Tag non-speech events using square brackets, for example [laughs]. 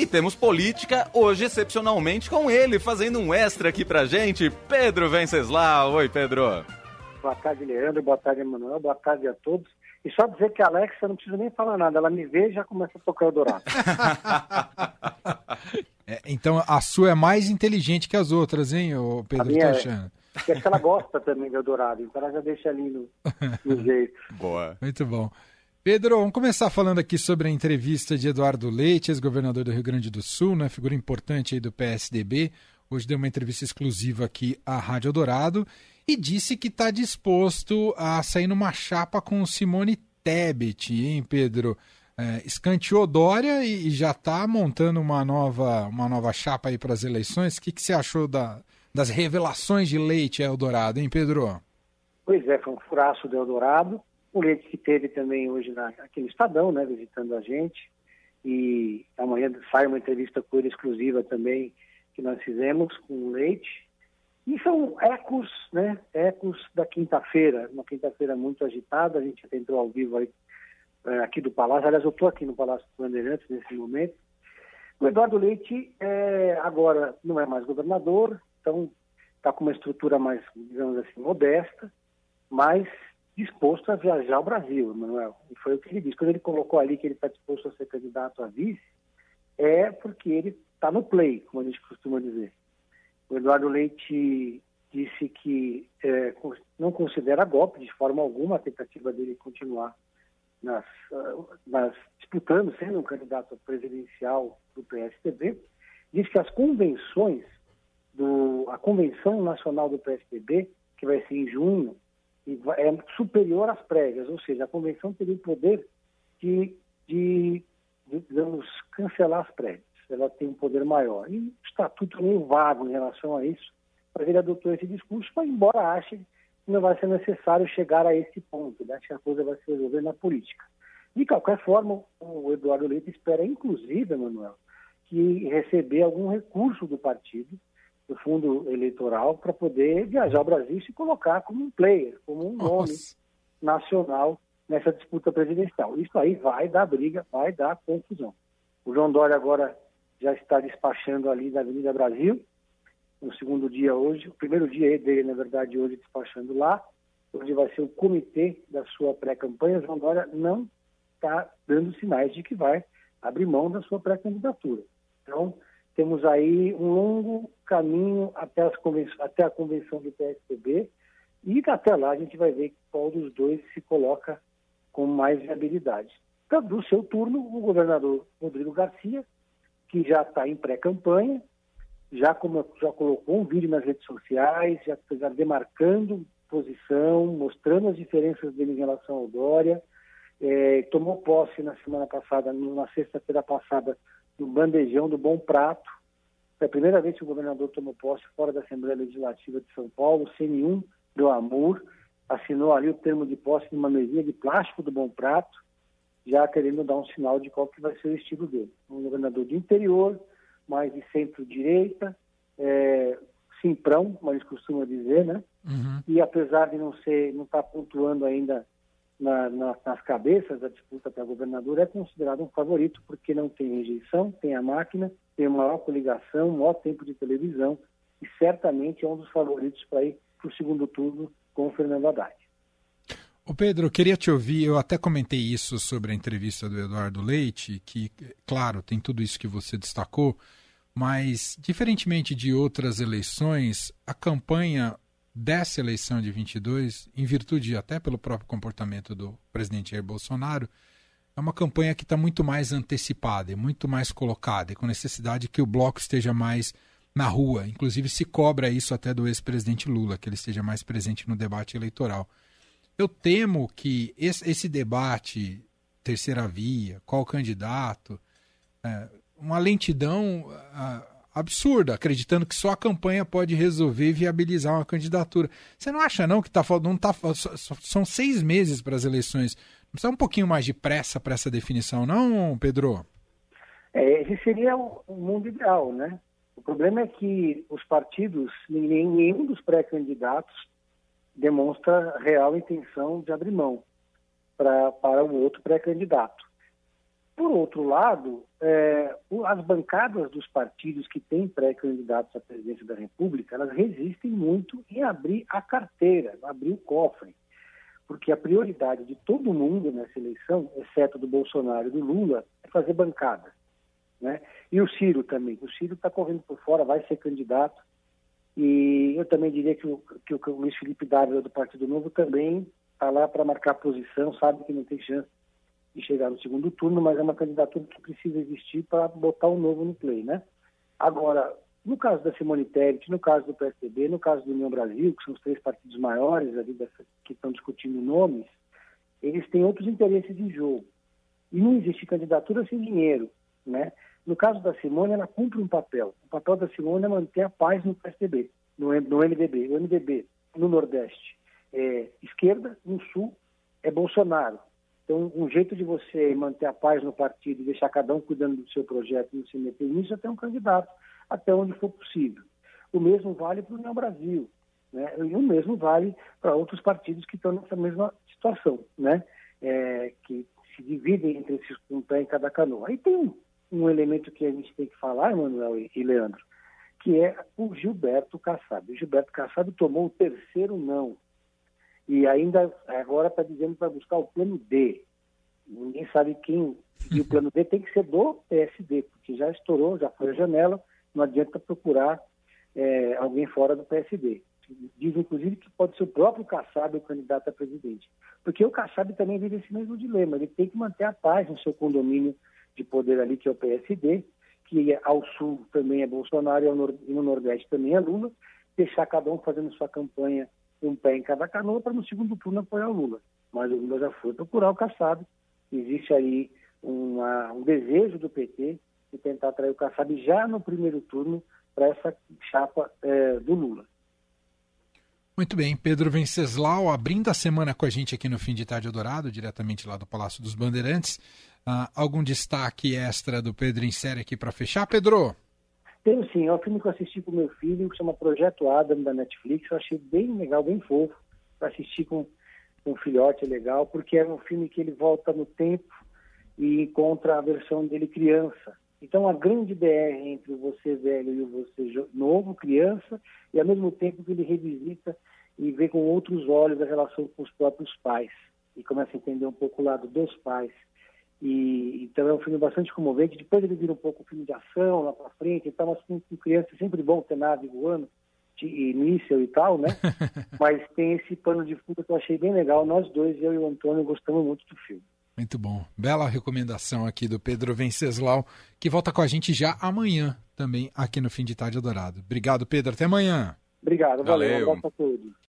E temos política hoje, excepcionalmente, com ele, fazendo um extra aqui pra gente, Pedro Venceslau. Oi, Pedro. Boa tarde, Leandro. Boa tarde, Emanuel. Boa tarde a todos. E só dizer que a Alexa não precisa nem falar nada. Ela me vê e já começa a tocar o Dourado. [laughs] é, então a sua é mais inteligente que as outras, hein, ô Pedro? A minha é... Porque acho que ela gosta também do Eldorado, então ela já deixa ali no, no [laughs] jeito. Boa. Muito bom. Pedro, vamos começar falando aqui sobre a entrevista de Eduardo Leite, ex-governador do Rio Grande do Sul, né, figura importante aí do PSDB. Hoje deu uma entrevista exclusiva aqui à Rádio Eldorado e disse que está disposto a sair numa chapa com Simone Tebet, hein, Pedro? É, escanteou Dória e, e já está montando uma nova, uma nova chapa aí para as eleições. O que, que você achou da, das revelações de Leite a Eldorado, hein, Pedro? Pois é, foi um furaço do Eldorado o Leite que teve também hoje na, aqui no Estadão, né, visitando a gente. E amanhã sai uma entrevista com ele exclusiva também que nós fizemos com o Leite. E são ecos, né? Ecos da quinta-feira, uma quinta-feira muito agitada. A gente entrou ao vivo aí, é, aqui do Palácio. Aliás, eu estou aqui no Palácio do Bandeirantes nesse momento. O Eduardo Leite é, agora não é mais governador, então está com uma estrutura mais, digamos assim, modesta, mas disposto a viajar ao Brasil, Manuel. E foi o que ele disse. Quando ele colocou ali que ele está disposto a ser candidato a vice, é porque ele está no play, como a gente costuma dizer. O Eduardo Leite disse que é, não considera golpe de forma alguma a tentativa dele continuar nas, nas, disputando, sendo um candidato presidencial do PSDB. Diz que as convenções, do, a Convenção Nacional do PSDB, que vai ser em junho, é superior às prévias, ou seja, a convenção teria o poder de, de, de digamos, cancelar as prévias. Ela tem um poder maior. E o estatuto é meio vago em relação a isso, mas ele adotou esse discurso, mas embora ache que não vai ser necessário chegar a esse ponto, né? que a coisa vai se resolver na política. De qualquer forma, o Eduardo Leite espera, inclusive, Manuel, que receber algum recurso do partido do fundo eleitoral para poder viajar ao Brasil e se colocar como um player, como um nome Nossa. nacional nessa disputa presidencial. Isso aí vai dar briga, vai dar confusão. O João Dória agora já está despachando ali da Avenida Brasil, no segundo dia hoje, o primeiro dia dele, na verdade, hoje despachando lá, hoje vai ser o comitê da sua pré-campanha. O João Dória não está dando sinais de que vai abrir mão da sua pré-candidatura. Então, temos aí um longo caminho até, até a convenção do PSDB e até lá a gente vai ver qual dos dois se coloca com mais viabilidade. Então, do seu turno, o governador Rodrigo Garcia, que já está em pré-campanha, já, já colocou um vídeo nas redes sociais, já está demarcando posição, mostrando as diferenças dele em relação ao Dória, é, tomou posse na semana passada, na sexta-feira passada, no bandejão do Bom Prato. Foi a primeira vez que o governador tomou posse fora da Assembleia Legislativa de São Paulo, sem nenhum do amor. Assinou ali o termo de posse numa mesinha de plástico do Bom Prato, já querendo dar um sinal de qual que vai ser o estilo dele. Um governador de interior, mais de centro-direita, é, simprão, como eles costumam dizer, né? Uhum. E apesar de não ser, não estar tá pontuando ainda na, na, nas cabeças da disputa para governador é considerado um favorito porque não tem rejeição, tem a máquina, tem maior coligação, maior tempo de televisão e certamente é um dos favoritos para ir para o segundo turno com o Fernando Haddad. O Pedro, eu queria te ouvir, eu até comentei isso sobre a entrevista do Eduardo Leite, que, claro, tem tudo isso que você destacou, mas, diferentemente de outras eleições, a campanha dessa eleição de 22, em virtude até pelo próprio comportamento do presidente Jair Bolsonaro, é uma campanha que está muito mais antecipada e muito mais colocada, e com necessidade que o bloco esteja mais na rua. Inclusive, se cobra isso até do ex-presidente Lula, que ele esteja mais presente no debate eleitoral. Eu temo que esse, debate, terceira via, qual candidato, é, uma lentidão. Absurda, acreditando que só a campanha pode resolver e viabilizar uma candidatura. Você não acha não que tá, não tá, são seis meses para as eleições? Não precisa um pouquinho mais de pressa para essa definição, não, Pedro? É, esse seria o, mundo ideal, né? O problema é que os partidos, nenhum dos pré-candidatos demonstra real intenção de abrir mão pra, para o outro pré-candidato. Por outro lado, é, as bancadas dos partidos que têm pré-candidatos à presidência da República, elas resistem muito em abrir a carteira, abrir o cofre. Porque a prioridade de todo mundo nessa eleição, exceto do Bolsonaro e do Lula, é fazer bancada. Né? E o Ciro também. O Ciro está correndo por fora, vai ser candidato. E eu também diria que o, que o Luiz Felipe Dávila do Partido Novo também está lá para marcar posição, sabe que não tem chance de chegar no segundo turno, mas é uma candidatura que precisa existir para botar o novo no play, né? Agora, no caso da Simone Tebet, no caso do PSDB, no caso do União Brasil, que são os três partidos maiores ali dessa, que estão discutindo nomes, eles têm outros interesses em jogo. E não existe candidatura sem dinheiro, né? No caso da Simone, ela cumpre um papel. O papel da Simone é manter a paz no PSDB, no, no MDB. O MDB, no Nordeste, é esquerda, no Sul, é Bolsonaro. Então, um jeito de você manter a paz no partido e deixar cada um cuidando do seu projeto e não se meter nisso é ter um candidato, até onde for possível. O mesmo vale para o União Brasil. Né? E o mesmo vale para outros partidos que estão nessa mesma situação, né? É, que se dividem entre esses um pé em cada canoa. Aí tem um, elemento que a gente tem que falar, Emanuel e, e Leandro, que é o Gilberto Kassab. O Gilberto Kassab tomou o terceiro não e ainda agora está dizendo para buscar o plano D. Ninguém sabe quem. E o plano D tem que ser do PSD, porque já estourou, já foi a janela, não adianta procurar é, alguém fora do PSD. Diz, inclusive, que pode ser o próprio Kassab o candidato a presidente. Porque o Kassab também vive esse mesmo dilema. Ele tem que manter a paz no seu condomínio de poder ali, que é o PSD, que ao sul também é Bolsonaro e no Nordeste também é Lula, deixar cada um fazendo sua campanha um pé em cada canoa para no segundo turno apoiar o Lula. Mas o Lula já foi procurar o Kassab. Existe aí uma, um desejo do PT de tentar atrair o Kassab já no primeiro turno para essa chapa é, do Lula. Muito bem, Pedro Venceslau, abrindo a semana com a gente aqui no Fim de Tarde Dourado, diretamente lá do Palácio dos Bandeirantes. Uh, algum destaque extra do Pedro em série aqui para fechar, Pedro? Tenho sim, é um filme que eu assisti com meu filho, que chama Projeto Adam, da Netflix. Eu achei bem legal, bem fofo, para assistir com, um filhote, legal, porque é um filme que ele volta no tempo e encontra a versão dele criança. Então, a grande DR entre o você velho e o você novo, criança, e ao mesmo tempo que ele revisita e vê com outros olhos a relação com os próprios pais. E começa a entender um pouco o lado dos pais. E, então é um filme bastante comovente. Depois ele vira um pouco um filme de ação lá para frente. Então, mas com, com criança é sempre bom ter nave voando, de míssel e tal, né? [laughs] mas tem esse pano de fundo que eu achei bem legal. Nós dois, eu e o Antônio, gostamos muito do filme. Muito bom. Bela recomendação aqui do Pedro Venceslau, que volta com a gente já amanhã também aqui no Fim de Tarde Dourado. Obrigado, Pedro. Até amanhã. Obrigado. Valeu. valeu. Um abraço a todos.